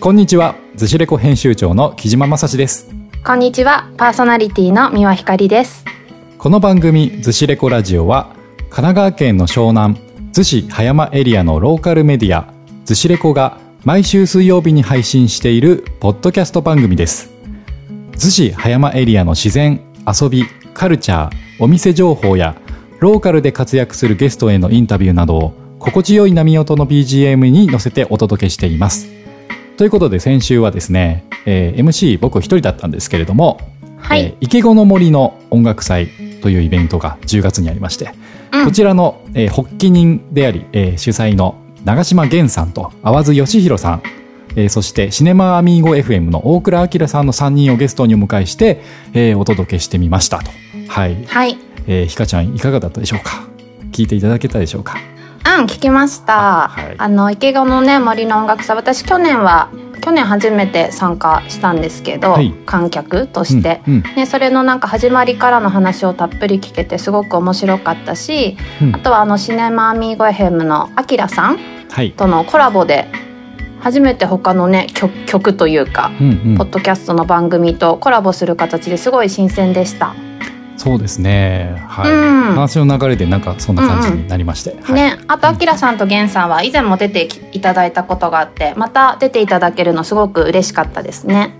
こんにちは。ズシレコ編集長の木島正史です。こんにちは。パーソナリティの三輪光です。この番組ズシレコラジオは神奈川県の湘南逗子葉山エリアのローカルメディアズシレコが毎週水曜日に配信しているポッドキャスト番組です。逗子葉山エリアの自然遊びカルチャーお店情報やローカルで活躍するゲストへのインタビューなどを心地よい波音の BGM に乗せてお届けしていますということで先週はですね、えー MC 僕一人だったんですけれども、はい、えー池子の森の音楽祭というイベントが10月にありまして、うん。こちらの、えー発起人であり、えー主催の長島源さんと淡津義弘さん、えーそしてシネマアミーゴ FM の大倉明さんの3人をゲストにお迎えして、えーお届けしてみましたと。はい。はい。えーひかちゃんいかがだったでしょうか？聞いていただけたでしょうか？うん聞きました。あはい。あの池子のね森の音楽祭。私去年は去年初めて参加したんですけど、はい。観客として、うんうん。ね、それのなんか始まりからの話をたっぷり聞けてすごく面白かったし、うん。あとはあのシネマアミーゴエヘムのアキラさんはい。とのコラボで初めて他のね曲曲というか、うんうん。ポッドキャストの番組とコラボする形ですごい新鮮でした。そうですね。はい。うん話の流れでなんかそんな感じになりまして。はいね、あとあきらさんとげんさんは以前も出ていただいたことがあってまた出ていただけるのすごく嬉しかったですね。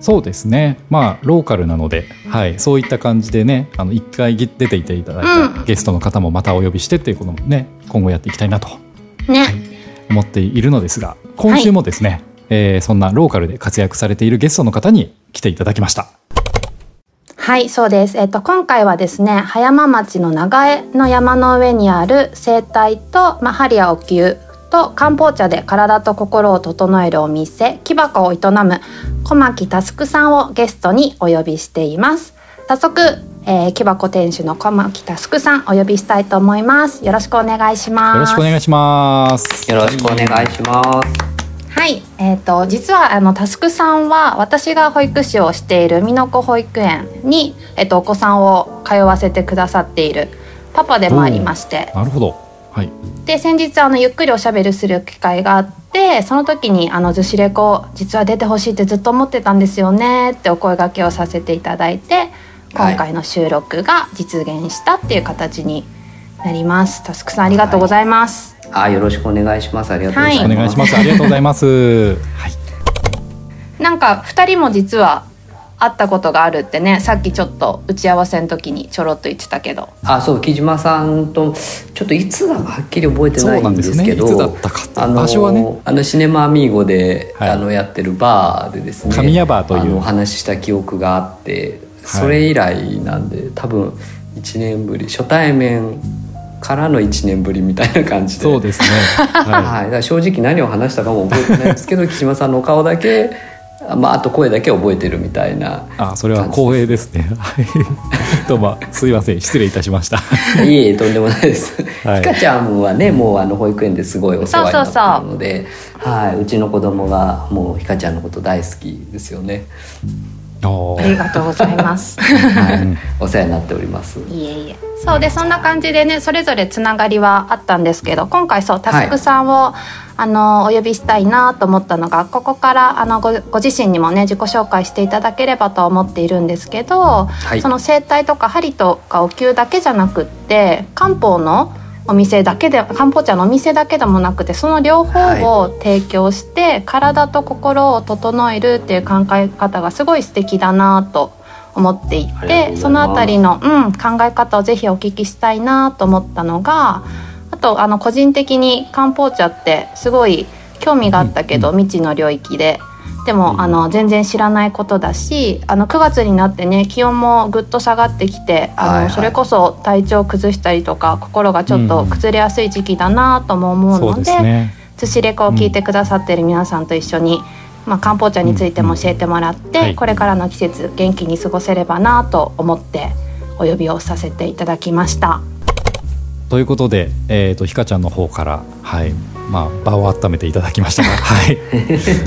そうですね。まあローカルなので、はい、そういった感じでね、あの一回ぎ出ていていただいたうんゲストの方もまたお呼びしてっていうこともね、今後やっていきたいなとね、思っているのですが、今週もですね、えーそんなローカルで活躍されているゲストの方に来ていただきました。はいそうです、えっと、今回はですね葉山町の長江の山の上にある生態と、まあ、ハリアお灸と漢方茶で体と心を整えるお店木箱を営む小牧佑さんをゲストにお呼びしています早速、えー、木箱店主の小牧佑さんお呼びしたいと思いますよろしくお願いしますよろしくお願いします。よろしくお願いします。はい、えー、と実はあのタスクさんは私が保育士をしている美濃子保育園に、えー、とお子さんを通わせてくださっているパパでもありましてなるほど。はい。で先日あのゆっくりおしゃべりする機会があってその時にあのずしレコ実は出てほしいってずっと思ってたんですよねってお声掛けをさせていただいて今回の収録が実現したっていう形になります。タスクさんありがとうございます。あ、よろしくお願いします。ありがとうございます。お願いします。ありがとうございます。はい。なんか二人も実は会ったことがあるってねさっきちょっと打ち合わせの時にちょろっと言ってたけどあ、そう、木島さんと、ちょっといつだかはっきり覚えてないんですけど。そうなんですねいつだったか場所はねあのシネマアミーゴで、はいあのやってるバーでですね。神谷バーというお話しした記憶があって、はいそれ以来なんで、多分一年ぶり、初対面。からの一年ぶりみたいな感じで。そうですね。ははい、だから正直何を話したかも覚えてないですけど 木島さんのお顔だけ、あまあ、あと声だけ覚えてるみたいない。あ、それは光栄ですね。はい。どうもすいません失礼いたしました。いえいえとんでもないです。はいひかちゃんはねもうあの保育園ですごいお世話になってるのではい、うちの子供がもうひかちゃんのこと大好きですよね。ありがとうございますはい、お世話になっております。いえいえそうでそんな感じでねそれぞれつながりはあったんですけど今回そうタスクさんを、あのお呼びしたいなと思ったのがここからあのごご自身にもね自己紹介していただければと思っているんですけど、い。その整体とか針とかお灸だけじゃなくって漢方のお店だけで漢方茶のお店だけでもなくてその両方を提供して、体と心を整えるっていう考え方がすごい素敵だなと思っていてそのあたりの、うん、考え方をぜひお聞きしたいなと思ったのがあとあの個人的に漢方茶ってすごい興味があったけど、未知の領域で。でも、あの全然知らないことだしあの9月になってね気温もぐっと下がってきてあの、はいはい。それこそ体調崩したりとか心がちょっと崩れやすい時期だなとも思うので,、ですね。寿司レコを聞いてくださってる皆さんと一緒に、まあ、漢方茶についても教えてもらって、はいこれからの季節元気に過ごせればなと思ってお呼びをさせていただきました。ということで、えっ、とひかちゃんの方からはい。まあ場を温めていただきましたが、はい。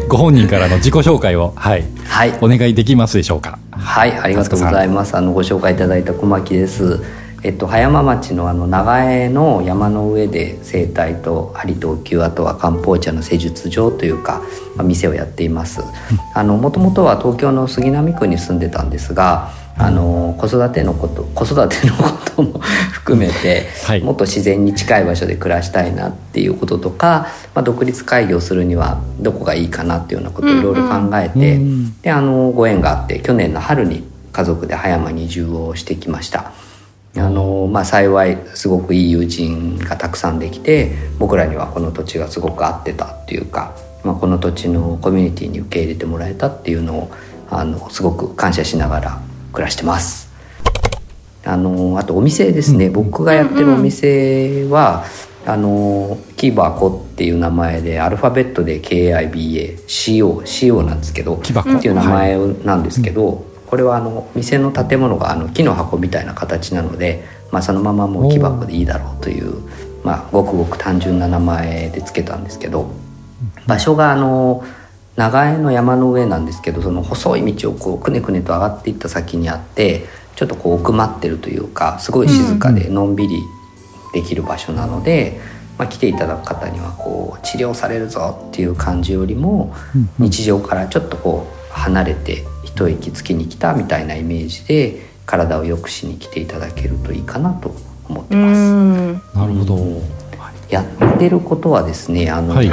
ご本人からの自己紹介をはいはいお願いできますでしょうか？はい、ありがとうございます。あのご紹介いただいた小牧です。えっと、葉山町のあの長江の山の上で生態と針と球あとは漢方茶の施術場というか、まあ、店をやっています。もともとは東京の杉並区に住んでたんですがあの子育てのこと子育てのことも 含めて、はい、もっと自然に近い場所で暮らしたいなっていうこととか、まあ、独立開業するにはどこがいいかなっていうようなことをいろいろ考えて、うんうん、であのご縁があって去年の春に家族で葉山に移住をしてきました。あのまあ、幸いすごくいい友人がたくさんできて僕らにはこの土地がすごく合ってたっていうか、まあ、この土地のコミュニティに受け入れてもらえたっていうのをあのすごく感謝しながら暮らしてます。あのあとお店ですね、うん、僕がやってるお店は、あのキバコっていう名前でアルファベットで KIBACOCO なんですけどっていう名前なんですけど、はい、これはあの店の建物があの木の箱みたいな形なので、まあ、そのままもう木箱でいいだろうという、まあ、ごくごく単純な名前でつけたんですけど場所があの。長江の山の上なんですけどその細い道をこうくねくねと上がっていった先にあってちょっとこう奥まってるというかすごい静かでのんびりできる場所なので、まあ、来ていただく方にはこう治療されるぞっていう感じよりも日常からちょっとこう離れて一息つきに来たみたいなイメージで体を良くしに来ていただけるといいかなと思ってます。なるほど。やってることはですねあの、はい。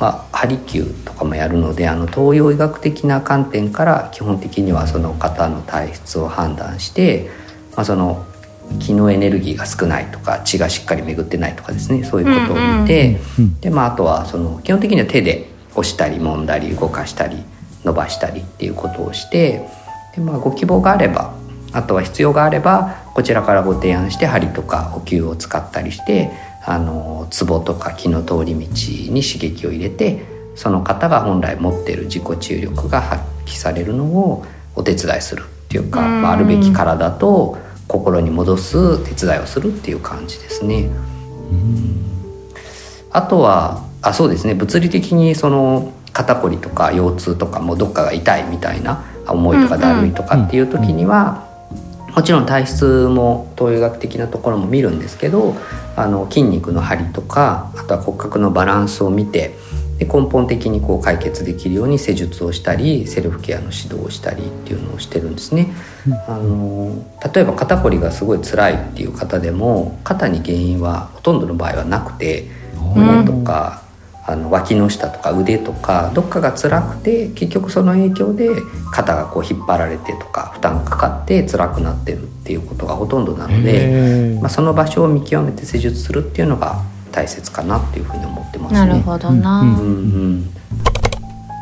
まあ、ハリキューとかもやるのであの東洋医学的な観点から基本的にはその方の体質を判断して、まあ、その気のエネルギーが少ないとか血がしっかり巡ってないとかですねそういうことを見て、うんうん、でまあ、あとはその基本的には手で押したり揉んだり動かしたり伸ばしたりっていうことをしてで、まあ、ご希望があればあとは必要があればこちらからご提案して針とか補給を使ったりしてあのツボとか気の通り道に刺激を入れてその方が本来持っている自己注力が発揮されるのをお手伝いするっていうか、まあ、あるべき体と心に戻す手伝いをするっていう感じですね。あとはあそうですね。物理的にその肩こりとか腰痛とかもどっかが痛いみたいな重いとかだるいとかっていう時にはもちろん体質も東洋学的なところも見るんですけどあの筋肉の張りとかあとは骨格のバランスを見てで根本的にこう解決できるように施術をしたりセルフケアの指導をしたりっていうのをしてるんですね。うん、あの例えば肩こりがすごい辛いっていう方でも肩に原因はほとんどの場合はなくて胸とかあの脇の下とか腕とかどっかが辛くて結局その影響で肩がこう引っ張られてとか負担かかって辛くなってるっていうことがほとんどなので、まあ、その場所を見極めて施術するっていうのが大切かなっていうふうに思ってますね。なるほどな、うんうん、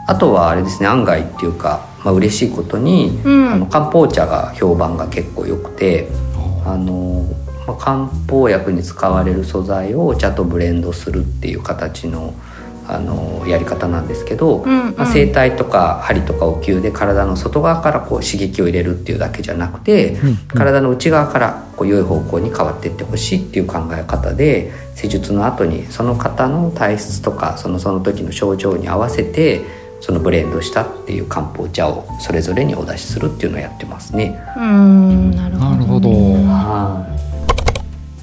あとはあれですね案外っていうか、まあ嬉しいことに、うん、あの漢方茶が評判が結構良くてあのまあ、漢方薬に使われる素材をお茶とブレンドするっていう形のあのやり方なんですけど、うんうん、まあ、整体とか針とかお灸で体の外側からこう刺激を入れるっていうだけじゃなくて、うんうん、体の内側からこう良い方向に変わっていってほしいっていう考え方で施術の後にその方の体質とかそのその時の症状に合わせてそのブレンドしたっていう漢方茶をそれぞれにお出しするっていうのをやってますね。うんなるほど、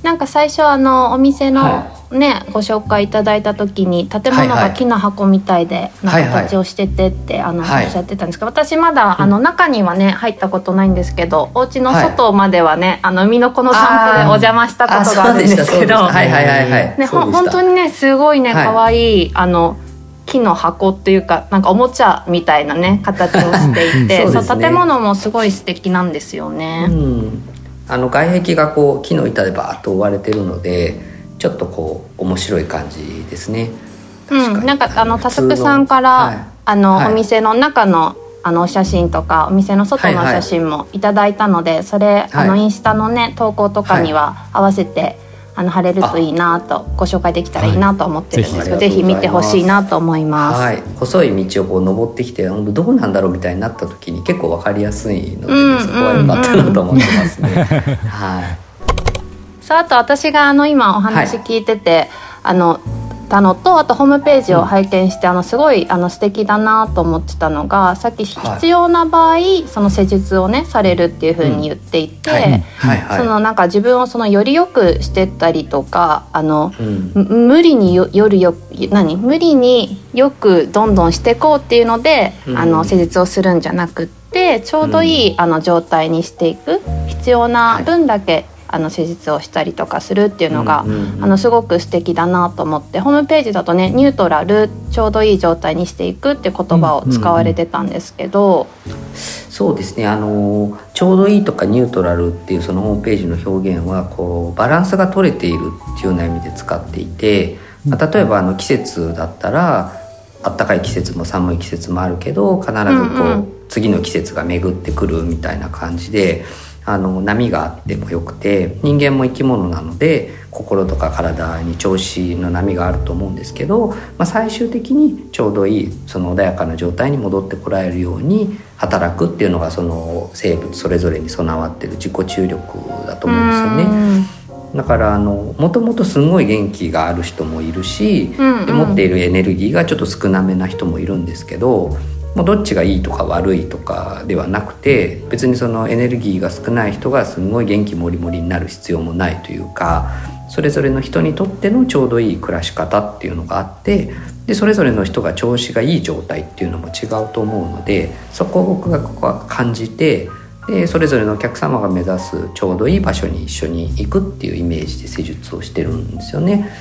なんか最初あのお店の、はいねご紹介いただいた時に建物が木の箱みたいでの形をしててって、あのおっしゃってたんですけど私まだあの中にはね入ったことないんですけどお家の外まではね、あの海の子の散歩でお邪魔したことがあるんですけど本当にねすごいね可愛いあの木の箱っていうかなんかおもちゃみたいなね形をしていてそう、ね、建物もすごい素敵なんですよね。うん、あの外壁がこう木の板でバーッと覆われてるのでちょっとこう面白い感じですね。うん、なんかあのタスクさんから、はい、あの、はい、お店の中のあのお写真とかお店の外の写真もいただいたので、はいはい、それ、あのインスタのね投稿とかには合わせて、あの貼れるといいなとご紹介できたらいいなと思ってるんですけど、ぜひ見てほしいなと思います。はい、細い道をこう登ってきてどうなんだろうみたいになった時に結構わかりやすいので、ね、うんうんうん、そこは良かったなと思ってますね。はい。さああと私があの今お話聞いてて、はい、あのたのとあとホームページを拝見して、あのすごいあの素敵だなと思ってたのがさっき必要な場合、その施術をねされるっていうふうに言っていて、はい。はい。はい。そのなんか自分をそのよりよくしてったりとかあのうん。む無理によ夜よ何？無理によくどんどんしていこうっていうので、うん。あの施術をするんじゃなくってちょうどいい、あの状態にしていく必要な分だけ、あの施術をしたりとかするっていうのが、うんうんうん。あのすごく素敵だなと思ってホームページだとねニュートラルちょうどいい状態にしていくって言葉を使われてたんですけど、そうですね。あのちょうどいいとかニュートラルっていうそのホームページの表現はこうバランスが取れているっていうような意味で使っていて、まあ例えばあの季節だったら暖かい季節も寒い季節もあるけど必ずこう、うんうん。次の季節が巡ってくるみたいな感じであの波があってもよくて人間も生き物なので心とか体に調子の波があると思うんですけど、まあ、最終的にちょうどいいその穏やかな状態に戻ってこられるように働くっていうのがその生物それぞれに備わってる自己注力だと思うんですよね。だからあのもともとすごい元気がある人もいるし、うんうんで持っているエネルギーがちょっと少なめな人もいるんですけどもうどっちがいいとか悪いとかではなくて別にそのエネルギーが少ない人がすごい元気もりもりになる必要もないというかそれぞれの人にとってのちょうどいい暮らし方っていうのがあってでそれぞれの人が調子がいい状態っていうのも違うと思うのでそこを僕がここは感じてでそれぞれのお客様が目指すちょうどいい場所に一緒に行くっていうイメージで施術をしてるんですよね。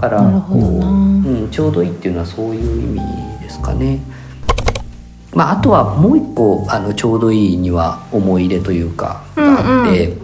だからこううん、ちょうどいいっていうのはそういう意味ですかね。まあ、あとはもう一個あのちょうどいいには思い入れというかがあって、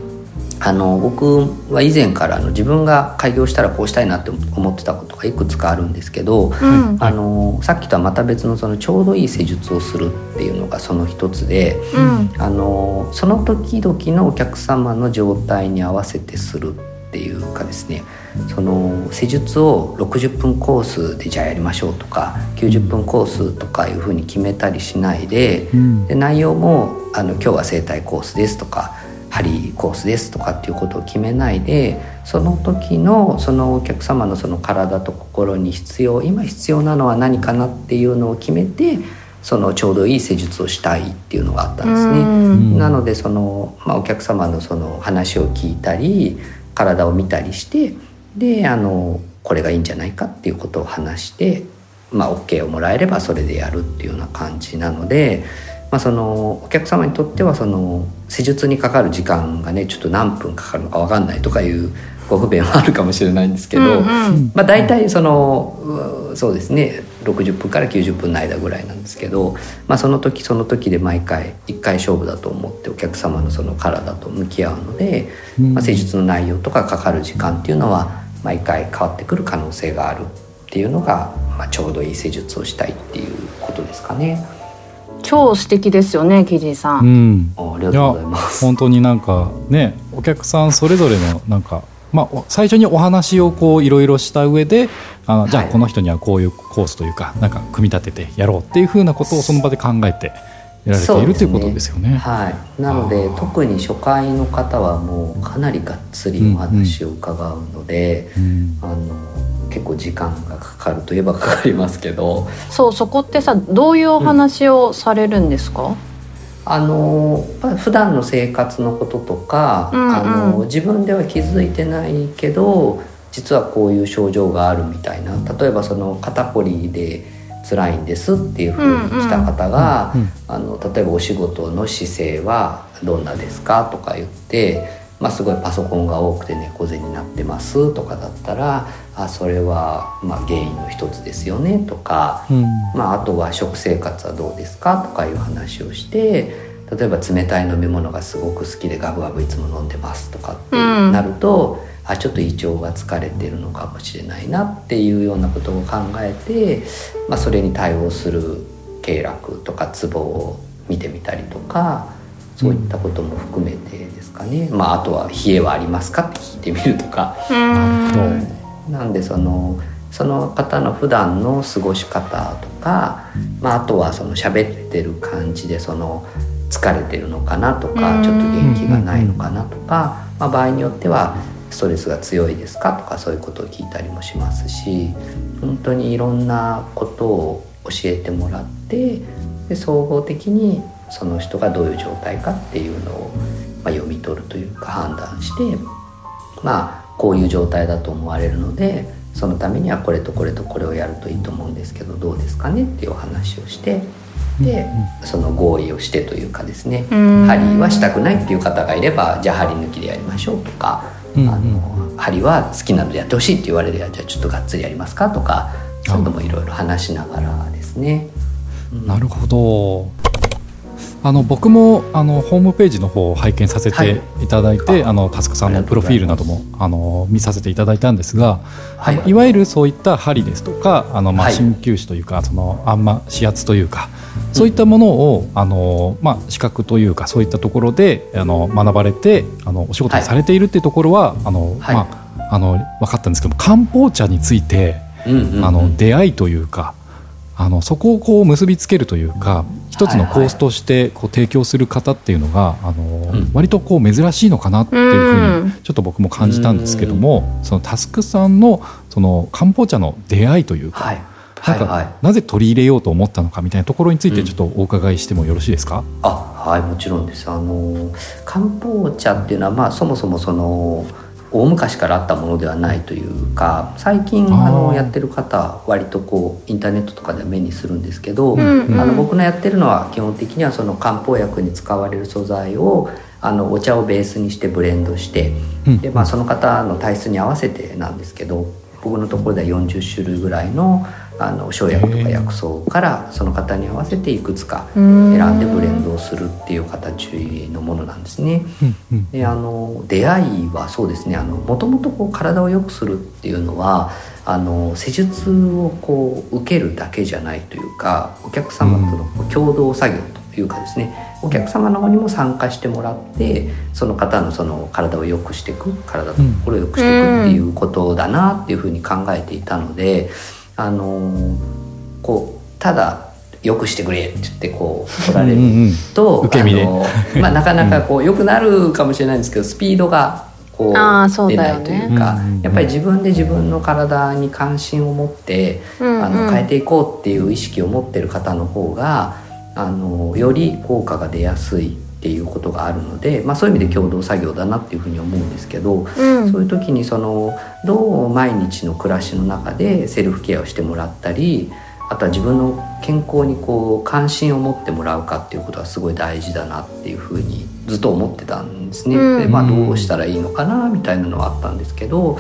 あの僕は以前からあの自分が開業したらこうしたいなって思ってたことがいくつかあるんですけど、うんあのさっきとはまた別のそのちょうどいい施術をするっていうのがその一つで。うんあのその時々のお客様の状態に合わせてするっていうかですねその施術を60分コースでじゃあやりましょうとか90分コースとかいうふうに決めたりしないでうんで内容もあの今日は整体コースですとか針コースですとかっていうことを決めないでその時のそのお客様のその体と心に必要今必要なのは何かなっていうのを決めてそのちょうどいい施術をしたいっていうのがあったんですね。うんなのでその、まあ、お客様のその話を聞いたり体を見たりしてであのこれがいいんじゃないかっていうことを話して、まあ、OK をもらえればそれでやるっていうような感じなので、まあ、そのお客様にとってはその施術にかかる時間がねちょっと何分かかるのか分かんないとかいうご不便はあるかもしれないんですけど、うんうん。まあ、大体そのうそうですね60分から90分の間ぐらいなんですけど、まあ、その時その時で毎回1回勝負だと思ってお客様のその体と向き合うので、うんまあ、施術の内容とかかかる時間っていうのは毎回変わってくる可能性があるっていうのが、まあ、ちょうどいい施術をしたいっていうことですかね。超素敵ですよねキジさ。うんんあありがとうございます。本当になんかねお客さんそれぞれのなんか、まあ、お最初にお話をこういろいろした上であのじゃあはいこの人にはこういうコースというかなんか組み立ててやろうっていうふうなことをその場で考えてやられているということですよね。はい、なので特に初回の方はもうかなりがっつりお話を伺うので、うん。あの結構時間がかかるといえばかかりますけど。そうそこってさどういうお話をされるんですか？あの普段の生活のこととか、うんうん。あの自分では気づいてないけど実はこういう症状があるみたいな。例えばその肩こりで辛いんですっていうふうに来た方が、うんうん。あの例えばお仕事の姿勢はどんなですかとか言って、まあ、すごいパソコンが多くて猫背になってますとかだったらあそれはまあ原因の一つですよねとか、うん。まあ、あとは食生活はどうですかとかいう話をして例えば冷たい飲み物がすごく好きでガブガブいつも飲んでますとかってうん。なると、あちょっと胃腸が疲れてるのかもしれないなっていうようなことを考えて、まあ、それに対応する経絡とかツボを見てみたりとかそういったことも含めてですかね、まあ、あとは「冷えはありますか?」って聞いてみるとか。なんでそのその方の普段の過ごし方とか、まあ、あとはその喋ってる感じでその疲れてるのかなとうんかちょっと元気がないのかなとか、まあ、場合によってはストレスが強いですかとかそういうことを聞いたりもしますし本当にいろんなことを教えてもらってで総合的にその人がどういう状態かっていうのを、まあ、読み取るというか判断してまあこういう状態だと思われるのでそのためにはこれとこれとこれをやるといいと思うんですけどどうですかねっていうお話をしてでその合意をしてというかですね針はしたくないっていう方がいればじゃあ針抜きでやりましょうとか、あの針は好きなのでやってほしいって言われればじゃあちょっとがっつりやりますかとかそういうのもいろいろ話しながらですね。なるほどあの僕もあのホームページの方を拝見させてい。ただいて、はい、あのタスクさんのプロフィールなどもあの見させていただいたんですが、はい、いわゆるそういった針ですとかあの、まあ、鍼灸師というか、はい、そのあんま指圧というかそういったものを、あのまあ、資格というかそういったところであの学ばれてあのお仕事をされているっていうところは、あのまあ、あの分かったんですけど漢方茶について、あの出会いというかあのそこをこう結びつけるというか一つのコースとしてこう提供する方っていうのが、あの割とこう珍しいのかなっていうふうにちょっと僕も感じたんですけども、そのタスクさんのその漢方茶の出会いというか、はい。なんか、なぜ取り入れようと思ったのかみたいなところについてちょっとお伺いしてもよろしいですか、うん、あはいもちろんです。あの漢方茶っていうのは、まあ、そもそもその大昔からあったものではないというか最近あのやってる方割とこうインターネットとかで目にするんですけど、うんうん、あの僕のやってるのは基本的にはその漢方薬に使われる素材をあのお茶をベースにしてブレンドして、うん、でまあ、その方の体質に合わせてなんですけど僕のところでは40種類ぐらいのあの生薬とか薬草からその方に合わせていくつか選んでブレンドをするっていう形のものなんですね。であの出会いはそうですねもともと体を良くするっていうのはあの施術をこう受けるだけじゃないというかお客様との共同作業というかですねお客様の方にも参加してもらってその方のその体を良くしていく体と心を良くしていくっていうことだなっていうふうに考えていたので。あのこうただよくしてくれって言ってこう取られると、受け身で、まあ、なかなかこう良くなるかもしれないんですけどスピードがこう出ないというか、やっぱり自分で自分の体に関心を持って、あの変えていこうっていう意識を持ってる方の方があのより効果が出やすいっていうことがあるので、まあ、そういう意味で共同作業だなっていうふうに思うんですけど、うん、そういう時にそのどう毎日の暮らしの中でセルフケアをしてもらったりあとは自分の健康にこう関心を持ってもらうかっていうことはすごい大事だなっていうふうにずっと思ってたんですね。うん、でまあ、どうしたらいいのかなみたいなのはあったんですけど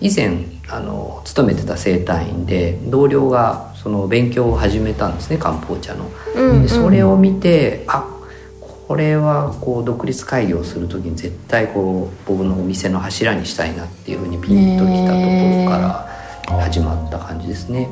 以前あの勤めてた整体院で同僚がその勉強を始めたんですね漢方茶の。でそれを見てあこれはこう独立会議をする時に絶対こう僕のお店の柱にしたいなっていうふうにピンときたところから始まった感じですね。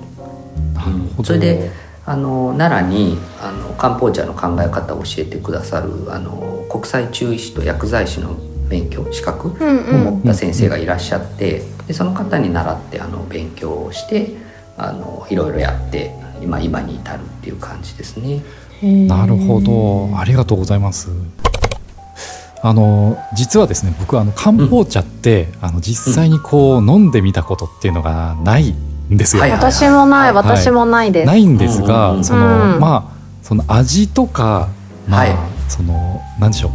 うん、それであの奈良にあの漢方茶の考え方を教えてくださるあの国際中医師と薬剤師の免許資格を持った先生がいらっしゃってでその方に習ってあの勉強をしてあのいろいろやって今今に至るっていう感じですね。なるほど。ありがとうございます。あの実はですね僕あの漢方茶って、うん、あの実際にこう、うん、飲んでみたことっていうのがないんですよ、私もない、私もないです。ないんですが、うん、そのまあその味とかまあ、はい、そのなんでしょう。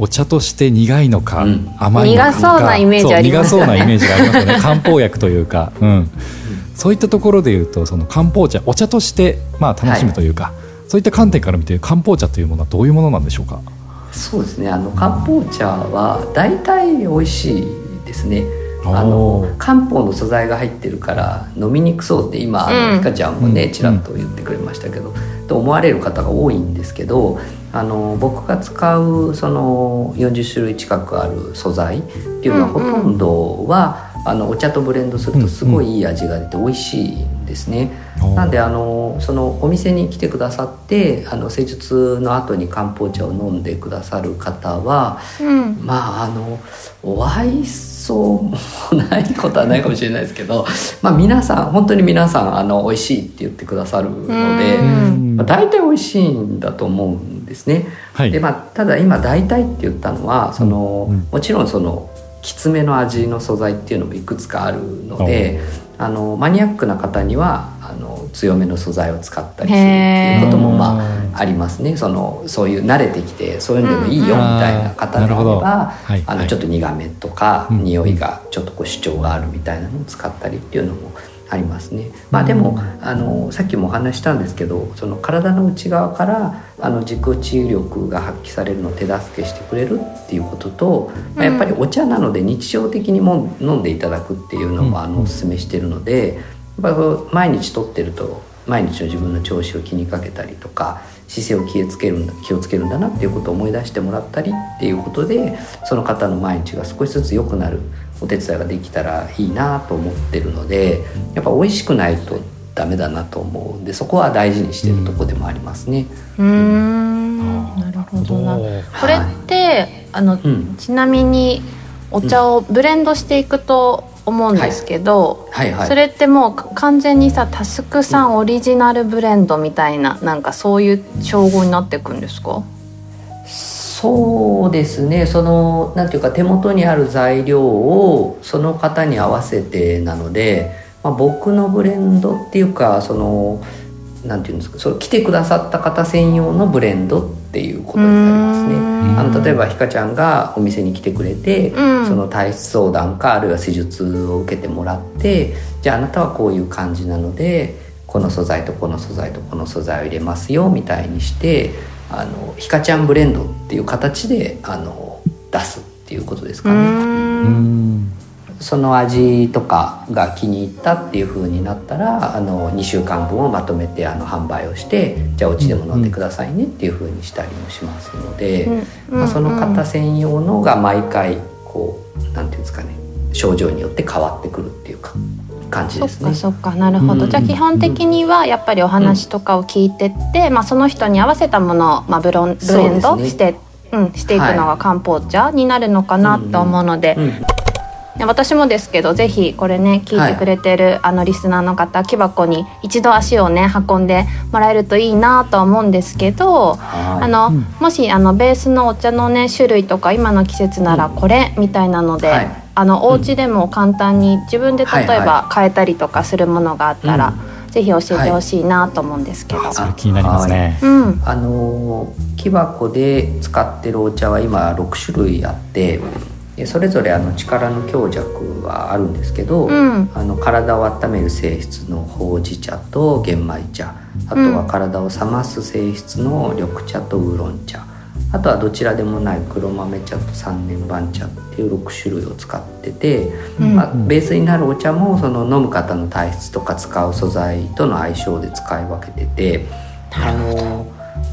お茶として苦いのか、甘いのか。苦そうなイメージあります苦そうなイメージがありますよね。漢方薬というか、うん、そういったところでいうとその漢方茶お茶としてまあ楽しむというか、はいそういった観点から見て漢方茶というものはどういうものなんでしょうか？そうですね。あの漢方茶は大体美味しいですね。あの漢方の素材が入ってるから飲みにくそうって今あのひかちゃんもね、ちらっと言ってくれましたけど、と思われる方が多いんですけどあの僕が使うその40種類近くある素材っていうのはほとんどは、あのお茶とブレンドするとすごいいい味が出て美味しいんですね。なんであのそのお店に来てくださってあの施術の後に漢方茶を飲んでくださる方は、うん、まああのお会いそうもないことはないかもしれないですけど、まあ、皆さん本当に皆さんあの美味しいって言ってくださるので、まあ、大体美味しいんだと思うんですね。はい、でまあ、ただ今大体って言ったのはその、もちろんそのきつめの味の素材っていうのもいくつかあるのであのマニアックな方にはあの強めの素材を使ったりするっていうこともまあありますね。そのそういう慣れてきてそういうのでもいいよみたいな方であれば、はいあのちょっと苦めとか、うん。匂いがちょっとこう主張があるみたいなのを使ったりっていうのもありますね。まあでもあのさっきもお話ししたんですけどその体の内側からあの自己治癒力が発揮されるのを手助けしてくれるっていうことと、まあやっぱりお茶なので日常的にも飲んでいただくっていうのもあのおすすめしてるのでやっぱ毎日とってると毎日の自分の調子を気にかけたりとか姿勢を気をつけるんだ気をつけるんだなっていうことを思い出してもらったりっていうことでその方の毎日が少しずつ良くなるお手伝いができたらいいなと思ってるのでやっぱ美味しくないとダメだなと思うんでそこは大事にしてるとこでもありますね。うーん。なるほどな。これってあのうん、ちなみにお茶をブレンドしていくと思うんですけど、はい。はい。それってもうか完全にさタスクさんオリジナルブレンドみたいななんかそういう称号になっていくんですか？そうですね。そのなんていうか手元にある材料をその方に合わせてなので、まあ、僕のブレンドっていうかそのなんていうんですかその来てくださった方専用のブレンドっていうことになりますね。あの例えばひかちゃんがお店に来てくれて、うん。その体質相談かあるいは施術を受けてもらってじゃああなたはこういう感じなのでこの素材とこの素材とこの素材を入れますよみたいにしてあのひかちゃんブレンドっていう形であの出すっていうことですかね。うん。その味とかが気に入ったっていう風になったらあの2週間分をまとめてあの販売をしてじゃあお家でも飲んでくださいねっていう風にしたりもしますので、まあ、その方専用のが毎回こうなんていうんですかね症状によって変わってくるっていうか感じそっですね。か。そっかなるほど、うん。じゃあ基本的にはやっぱりお話とかを聞いてって、まあ、その人に合わせたものを、まあ、ブロンブレンドしてうん、していくのが漢方茶になるのかなと思うので、うんね私もですけどぜひこれね聞いてくれてる、あのリスナーの方木箱に一度足をね運んでもらえるといいなとは思うんですけど、はい。あのうん。もしあのベースのお茶のね種類とか今の季節ならこれみたいなので、はいあのお家でも簡単に自分で例えはいば変えたりとかするものがあったら、ぜひ教えてほしいなと思うんですけど。あそれ気になりますね。うん。あの木箱で使ってるお茶は今6種類あってでそれぞれあの力の強弱はあるんですけど、うん。あの体を温める性質のほうじ茶と玄米茶あとは体を冷ます性質の緑茶とウーロン茶あとはどちらでもない黒豆茶と三年番茶っていう6種類を使ってて、うん。まあ、ベースになるお茶もその飲む方の体質とか使う素材との相性で使い分けててあの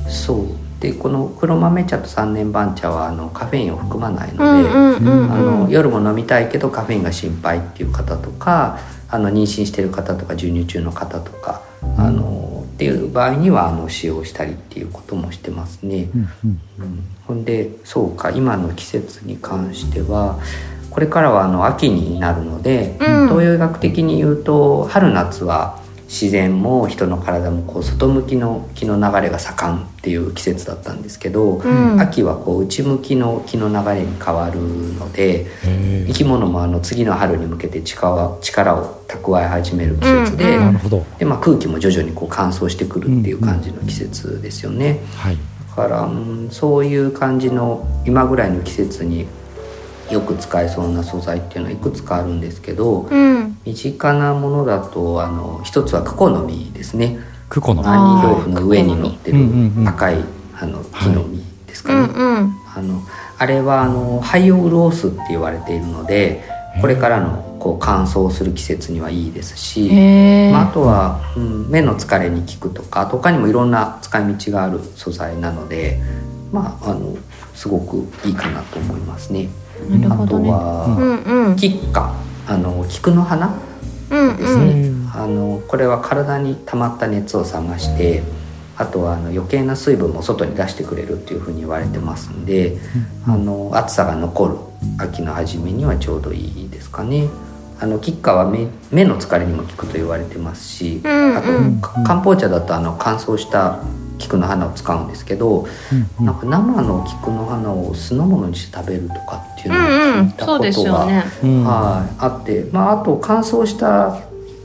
そう。でこの黒豆茶と三年番茶はあのカフェインを含まないので。夜も飲みたいけどカフェインが心配っていう方とかあの妊娠してる方とか授乳中の方とか、あのっていう場合にはあの使用したりっていうこともしてますね。うんうん。うん。ほんでそうか今の季節に関してはこれからはあの秋になるので、うん。東洋医学的に言うと春夏は自然も人の体もこう外向きの気の流れが盛んっていう季節だったんですけど、うん秋はこう内向きの気の流れに変わるのでへ生き物もあの次の春に向けて力力を蓄え始める季節で,、うんえなるほど。でまあ、空気も徐々にこう乾燥してくるっていう感じの季節ですよね。はい。だから、うんそういう感じの今ぐらいの季節によく使えそうな素材っていうのはいくつかあるんですけどうん身近なものだとあの一つはクコの実ですね。クコのあ杏仁豆腐の上に乗ってる赤いあの木の実ですかね、うんうん。あのあれはあの肺を潤すって言われているのでこれからのこう乾燥する季節にはいいですし、まあ、あとは、うん、目の疲れに効くとか他にもいろんな使い道がある素材なのでまああのすごくいいかなと思いますね。なるほどね。あとは、うんうん。菊花あの菊の花うんですね、うん。あのこれは体に溜まった熱を冷ましてあとはあの余計な水分も外に出してくれるっていうふうに言われてますんで、あの暑さが残る秋の初めにはちょうどいいですかね。あの菊花は目目の疲れにも効くと言われてますし、うんあとうんか漢方茶だとあの乾燥した菊の花を使うんですけど、うんなんか生の菊の花を酢の物にして食べるとかっていうのをうんうん。聞いたことそうですよが、ね。うんはい、あって、まあ、あと乾燥した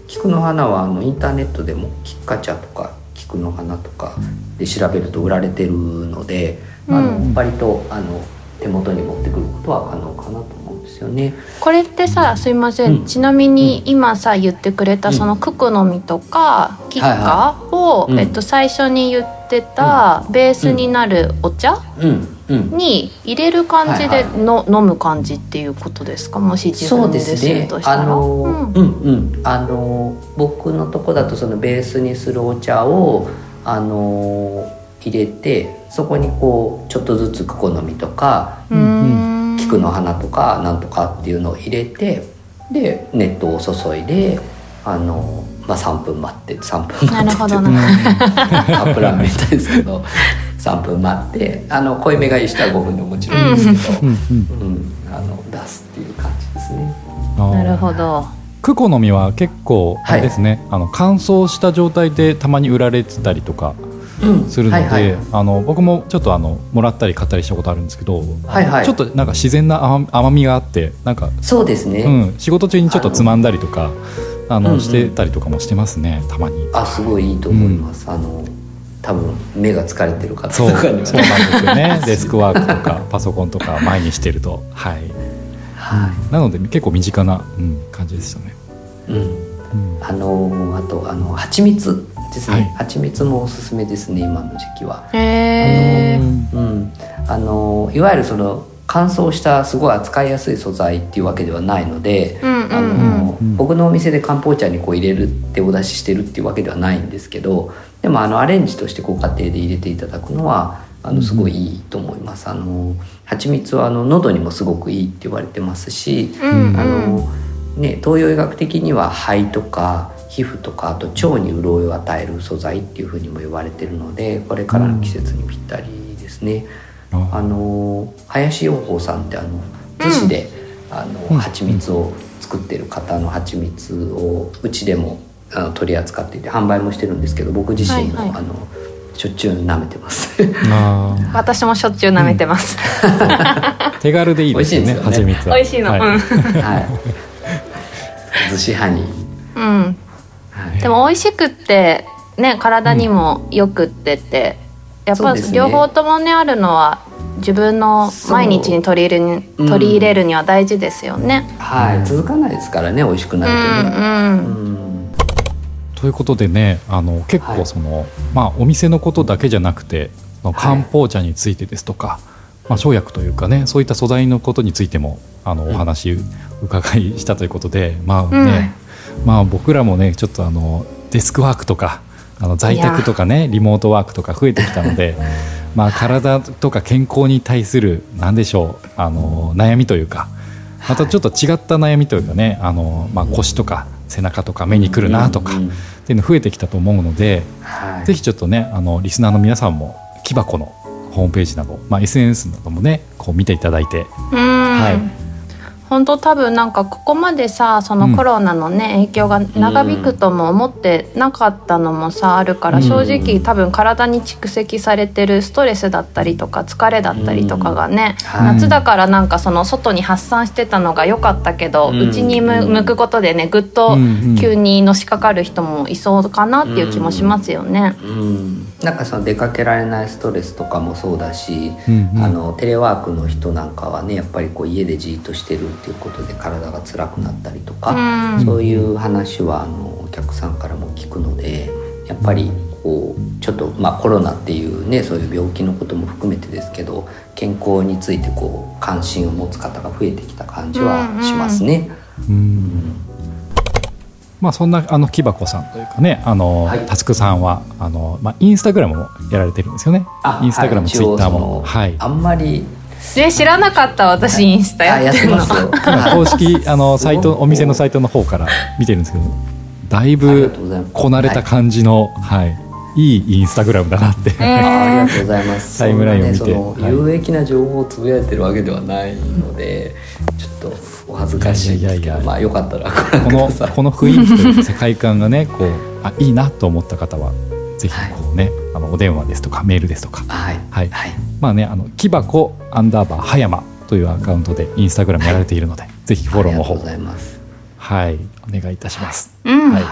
菊の花はあのインターネットでも菊花茶とか菊の花とかで調べると売られてるので、あのうん割とあの手元に持ってくることは可能かなとよね。これってさすいません、うん。ちなみに今さ言ってくれたうん。そのククの実とかキッはいカはを、うん。えっと、最初に言ってたベースになるお茶に入れる感じではいの、飲む感じっていうことですか？もし自そう分ですするとしたら。あの、ううんん、うん。あの僕のとこだとそのベースにするお茶をあの入れてそこにこうちょっとずつクコの実とかうーん菊の花とかなんとかっていうのを入れてで熱湯を注いであの、まあ、3分待って3分待ってなるほどな。カップラーメンみたいですけど 3分待ってあの濃いめがいい人は5分でももちろんいいんですけど、うん。うんうんあの出すっていう感じですね。なるほど。クコの実は結構あはいれですね、あの乾燥した状態でたまに売られてたりとかするので、はいはい。あの僕もちょっとあのもらったり買ったりしたことあるんですけど、はいはい。ちょっとなんか自然な甘甘みがあってなんか、そうですね、うん、仕事中にちょっとつまんだりとかあの、うんうん。してたりとかもしてますねたまに。あすごいいいと思います、あの多分目が疲れてる方そうそうなんとかにはですよね。デスクワークとかパソコンとか前にしてると。はい。はなので結構身近な、うん、感じでしたね。い、うん、うん。あのあとあの蜂蜜ですね、はい。蜂蜜もおすすめですね今の時期は、へえ。うん、あのいわゆるその乾燥したすごい扱いやすい素材っていうわけではないので、うんうんあのうん僕のお店で漢方茶にこう入れるってお出ししてるっていうわけではないんですけどでもあのアレンジとしてご家庭で入れていただくのはあのすごいいいと思います。あの蜂蜜はあの喉にもすごくいいって言われてますし、うん。あのね、東洋医学的には肺とか皮膚とかあと腸に潤いを与える素材っていうふうにも言われてるのでこれからの季節にぴったりですね。ああの林養蜂さんってあの逗子で、あうんの蜂蜜を作ってる方の蜂蜜をうちでもあの取り扱っていて販売もしてるんですけど僕自身も、はいはいあのしょっちゅう舐めてます。私もしょっちゅう舐めてます。手軽でいいですよね美味しいですよね蜂蜜は美味しいの。はいうん。はい。逗子ハニー。うん。はいでも美味しくってね体にもよくってって、やっぱ両方ともねあるのは自分の毎日に取り入れるにそう取り入れるには大事ですよね。はい、続かないですからね、美味しくうないとね。んうん。うん。ということでねあの結はい構その、まあ、お店のことだけじゃなくてその漢方茶についてですとか、まあ、生薬というかねそういった素材のことについてもあのうん。お話伺いしたということで、まあね、まあ僕らもねちょっとあのデスクワークとかあの在宅とかねリモートワークとか増えてきたので。まあ、体とか健康に対する何でしょうあの悩みというかまたちょっと違った悩みというかねあの、まあ、腰とか背中とか目にくるなとか、っていうの増えてきたと思うので、はい、ぜひちょっとねあのリスナーの皆さんも木箱のホームページなど、まあ、SNS などもねこう見ていただいてうん。はい本当多分なんかここまでさそのコロナのね、影響が長引くとも思ってなかったのもさあるから、うん。正直多分体に蓄積されてるストレスだったりとか疲れだったりとかがね、はい。夏だからなんかその外に発散してたのが良かったけどうん。うち、に向向くことでねぐっとうんうん。急にのしかかる人もいそうかなっていう気もしますよね。うん、なんかその出かけられないストレスとかもそうだし、うんうん。あのテレワークの人なんかはねやっぱりこう家でじーっとしてるっていうことで体が辛くなったりとか、うん。そういう話はあのお客さんからも聞くのでやっぱりこうちょっと、まあ、コロナっていうねそういう病気のことも含めてですけど健康についてこう関心を持つ方が増えてきた感じはしますね。うん。まあそんなあの木箱さんというかねあの、はい。タスクさんはあの、まあ、インスタグラムもやられてるんですよね。インスタグラム、はい。ツイッターも。はい。あんまりえ知らなかった私インスタあやってるの。ますよ。今公式あのサイトお店のサイトの方から見てるんですけどだいぶこなれた感じの、はい。い、いインスタグラムだなって、えあありがとうございます。タイムラインを見て。ね有益な情報をつぶやいてるわけではないので、ちょっとお恥ずかしいですけど、まあよかったらご覧このください。この雰囲気というか世界観がねこうあいいなと思った方はぜひこうね、あのお電話ですとかメールですとか。はい。はい。はい。まあねあの木箱アンダーバー葉山というアカウントでインスタグラムやられているので、ぜひフォローの方。ははい。お願いいたします、うん、はい。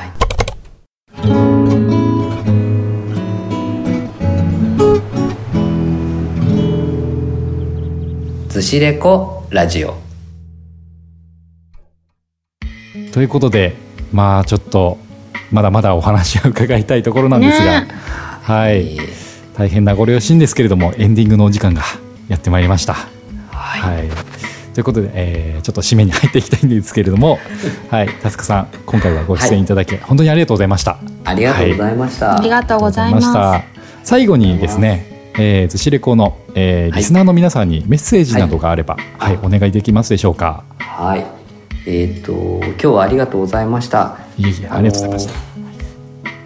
ずしレコラジオ。ということでまあちょっとまだまだお話を伺いたいところなんですが、ねはい。えー大変なご両親ですけれどもエンディングのお時間がやってまいりました。はい。はい、ということで、えーちょっと締めに入っていきたいんですけれども、はい、タスクさん今回はご出演いただき、本当にありがとうございました。ありがとうございました、ありがとうございます。した。最後にですね、えー、ずしレコの、えーはい。リスナーの皆さんにメッセージなどがあれば、はい。お願いできますでしょうか。はい。えっ、と今日はありがとうございました。いえいえありがとうございました。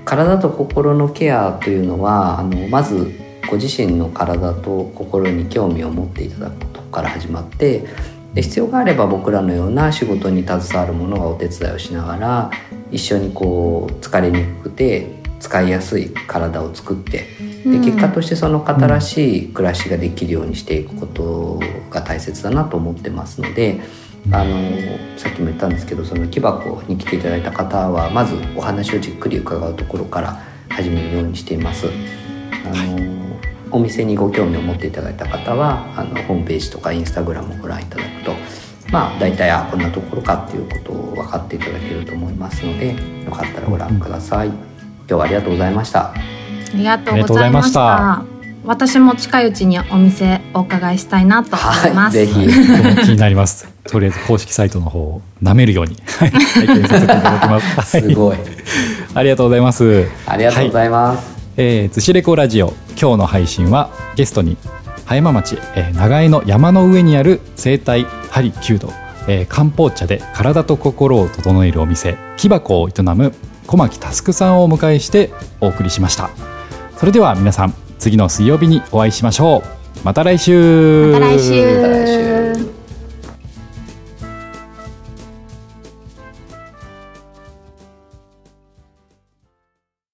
体と心のケアというのはあのまずご自身の体と心に興味を持っていただくことから始まってで必要があれば僕らのような仕事に携わる者がお手伝いをしながら一緒にこう疲れにくくて使いやすい体を作ってで結果としてその方らしい暮らしができるようにしていくことが大切だなと思ってますので。あのさっきも言ったんですけどその木箱に来ていただいた方はまずお話をじっくり伺うところから始めるようにしています。あのお店にご興味を持っていただいた方はあのホームページとかインスタグラムをご覧いただくとまあ大体あこんなところかっていうことを分かっていただけると思いますのでよかったらご覧ください。今日はありがとうございました。ありがとうございました。私も近いうちにお店お伺いしたいなと思います。ぜひ僕も 気になります。とりあえず公式サイトの方を舐めるように はい拝見させていただきます。はいすごい。ありがとうございます。ありがとうございます。えー、ずしレコラジオ今日の配信はゲストに葉山町、えー長江の山の上にある生態針弓道、えー漢方茶で体と心を整えるお店木箱を営む小牧佑さんをお迎えしてお送りしましたそれでは皆さん次の水曜日にお会いしましょうまた来週また来週また来週